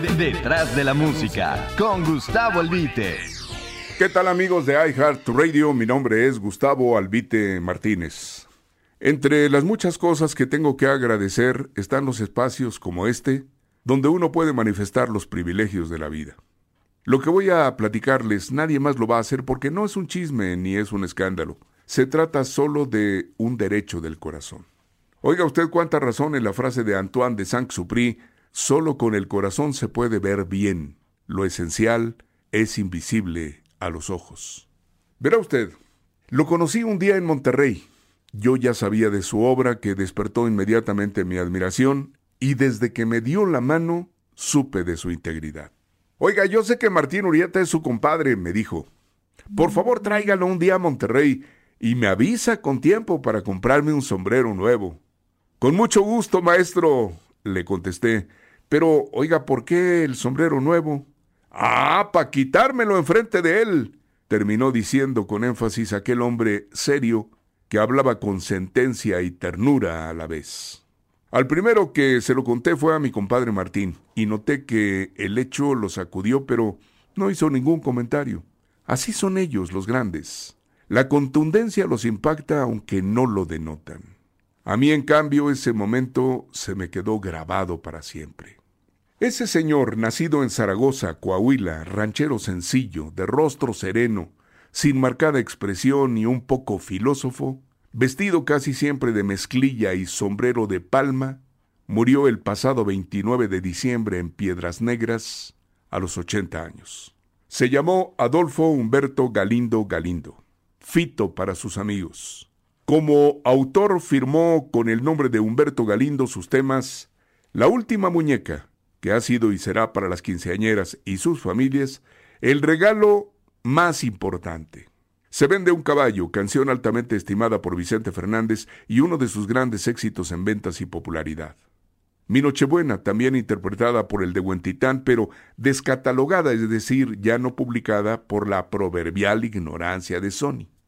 Detrás de la música, con Gustavo Albite. ¿Qué tal amigos de iHeart Radio? Mi nombre es Gustavo Albite Martínez. Entre las muchas cosas que tengo que agradecer están los espacios como este, donde uno puede manifestar los privilegios de la vida. Lo que voy a platicarles nadie más lo va a hacer porque no es un chisme ni es un escándalo. Se trata solo de un derecho del corazón. Oiga usted cuánta razón en la frase de Antoine de Saint-Supry, solo con el corazón se puede ver bien. Lo esencial es invisible a los ojos. Verá usted, lo conocí un día en Monterrey. Yo ya sabía de su obra que despertó inmediatamente mi admiración y desde que me dio la mano supe de su integridad. Oiga, yo sé que Martín Urieta es su compadre, me dijo. Por favor, tráigalo un día a Monterrey y me avisa con tiempo para comprarme un sombrero nuevo. Con mucho gusto, maestro, le contesté. Pero, oiga, ¿por qué el sombrero nuevo? Ah, para quitármelo enfrente de él, terminó diciendo con énfasis aquel hombre serio que hablaba con sentencia y ternura a la vez. Al primero que se lo conté fue a mi compadre Martín, y noté que el hecho lo sacudió, pero no hizo ningún comentario. Así son ellos, los grandes. La contundencia los impacta aunque no lo denotan. A mí, en cambio, ese momento se me quedó grabado para siempre. Ese señor, nacido en Zaragoza, Coahuila, ranchero sencillo, de rostro sereno, sin marcada expresión y un poco filósofo, vestido casi siempre de mezclilla y sombrero de palma, murió el pasado 29 de diciembre en Piedras Negras a los 80 años. Se llamó Adolfo Humberto Galindo Galindo, Fito para sus amigos. Como autor firmó con el nombre de Humberto Galindo sus temas La última muñeca, que ha sido y será para las quinceañeras y sus familias el regalo más importante. Se vende un caballo, canción altamente estimada por Vicente Fernández y uno de sus grandes éxitos en ventas y popularidad. Mi Nochebuena, también interpretada por el de Huentitán, pero descatalogada, es decir, ya no publicada por la proverbial ignorancia de Sony.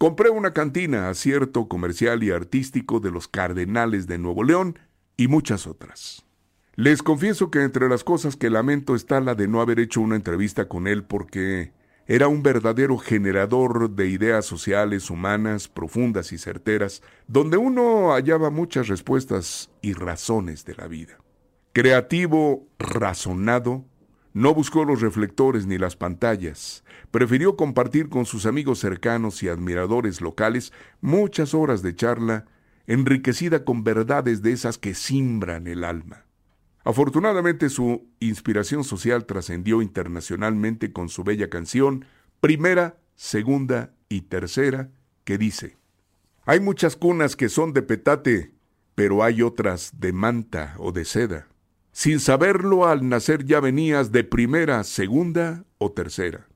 Compré una cantina, acierto comercial y artístico de los Cardenales de Nuevo León y muchas otras. Les confieso que entre las cosas que lamento está la de no haber hecho una entrevista con él porque era un verdadero generador de ideas sociales, humanas, profundas y certeras, donde uno hallaba muchas respuestas y razones de la vida. Creativo, razonado, no buscó los reflectores ni las pantallas, prefirió compartir con sus amigos cercanos y admiradores locales muchas horas de charla, enriquecida con verdades de esas que simbran el alma. Afortunadamente su inspiración social trascendió internacionalmente con su bella canción Primera, Segunda y Tercera, que dice, Hay muchas cunas que son de petate, pero hay otras de manta o de seda. Sin saberlo, al nacer ya venías de primera, segunda o tercera.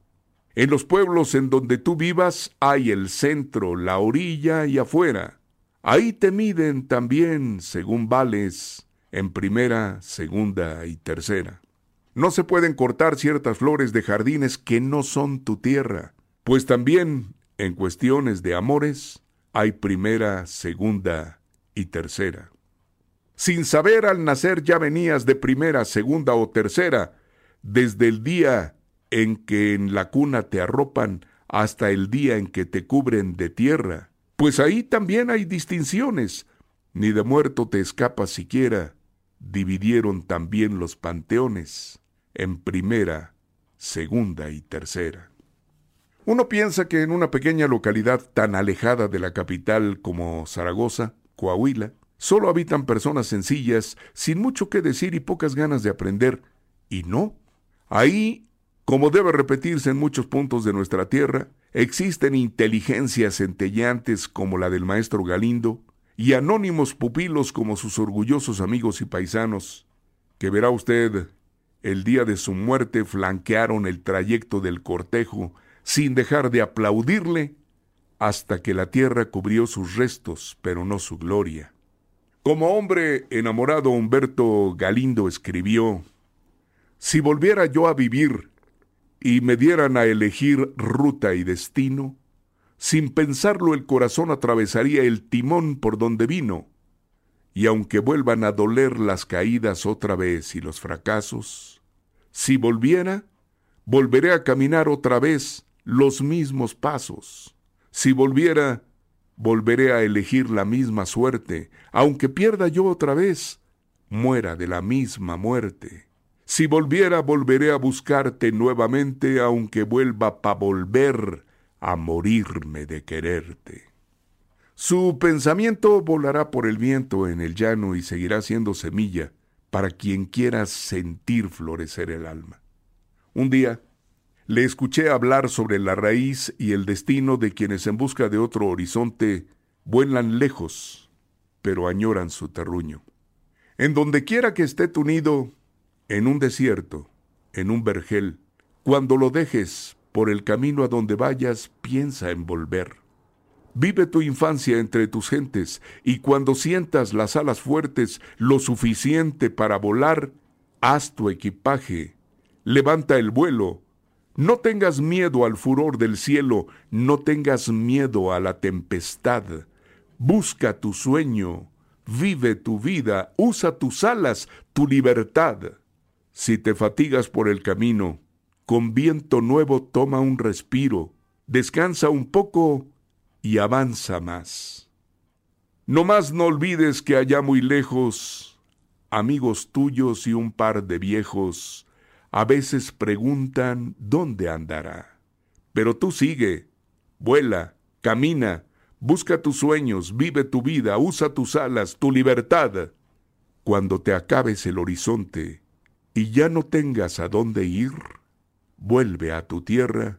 En los pueblos en donde tú vivas hay el centro, la orilla y afuera. Ahí te miden también según vales en primera, segunda y tercera. No se pueden cortar ciertas flores de jardines que no son tu tierra, pues también en cuestiones de amores hay primera, segunda y tercera. Sin saber al nacer ya venías de primera, segunda o tercera, desde el día en que en la cuna te arropan hasta el día en que te cubren de tierra, pues ahí también hay distinciones, ni de muerto te escapas siquiera, dividieron también los panteones en primera, segunda y tercera. Uno piensa que en una pequeña localidad tan alejada de la capital como Zaragoza, Coahuila, solo habitan personas sencillas, sin mucho que decir y pocas ganas de aprender. Y no. Ahí, como debe repetirse en muchos puntos de nuestra tierra, existen inteligencias centellantes como la del maestro Galindo, y anónimos pupilos como sus orgullosos amigos y paisanos, que verá usted el día de su muerte flanquearon el trayecto del cortejo sin dejar de aplaudirle hasta que la tierra cubrió sus restos, pero no su gloria. Como hombre enamorado, Humberto Galindo escribió, Si volviera yo a vivir y me dieran a elegir ruta y destino, sin pensarlo el corazón atravesaría el timón por donde vino, y aunque vuelvan a doler las caídas otra vez y los fracasos, si volviera, volveré a caminar otra vez los mismos pasos. Si volviera, volveré a elegir la misma suerte, aunque pierda yo otra vez, muera de la misma muerte. Si volviera, volveré a buscarte nuevamente, aunque vuelva pa' volver a morirme de quererte. Su pensamiento volará por el viento en el llano y seguirá siendo semilla para quien quiera sentir florecer el alma. Un día, le escuché hablar sobre la raíz y el destino de quienes en busca de otro horizonte vuelan lejos, pero añoran su terruño. En donde quiera que esté tu nido, en un desierto, en un vergel, cuando lo dejes por el camino a donde vayas, piensa en volver. Vive tu infancia entre tus gentes y cuando sientas las alas fuertes lo suficiente para volar, haz tu equipaje, levanta el vuelo, no tengas miedo al furor del cielo, no tengas miedo a la tempestad. Busca tu sueño, vive tu vida, usa tus alas, tu libertad. Si te fatigas por el camino, con viento nuevo toma un respiro, descansa un poco y avanza más. No más no olvides que allá muy lejos, amigos tuyos y un par de viejos, a veces preguntan dónde andará. Pero tú sigue, vuela, camina, busca tus sueños, vive tu vida, usa tus alas, tu libertad. Cuando te acabes el horizonte y ya no tengas a dónde ir, vuelve a tu tierra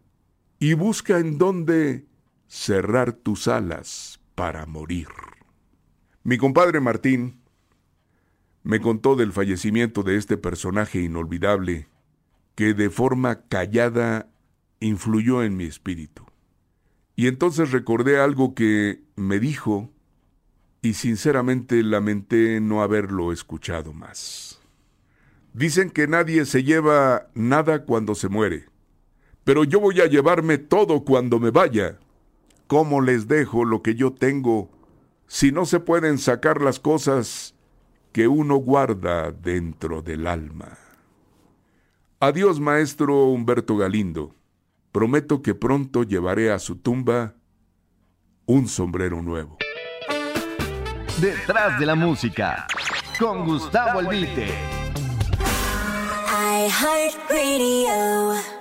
y busca en dónde cerrar tus alas para morir. Mi compadre Martín me contó del fallecimiento de este personaje inolvidable que de forma callada influyó en mi espíritu. Y entonces recordé algo que me dijo y sinceramente lamenté no haberlo escuchado más. Dicen que nadie se lleva nada cuando se muere, pero yo voy a llevarme todo cuando me vaya. ¿Cómo les dejo lo que yo tengo si no se pueden sacar las cosas que uno guarda dentro del alma? Adiós, maestro Humberto Galindo. Prometo que pronto llevaré a su tumba un sombrero nuevo. Detrás de la música, con Gustavo Albite. I heart radio.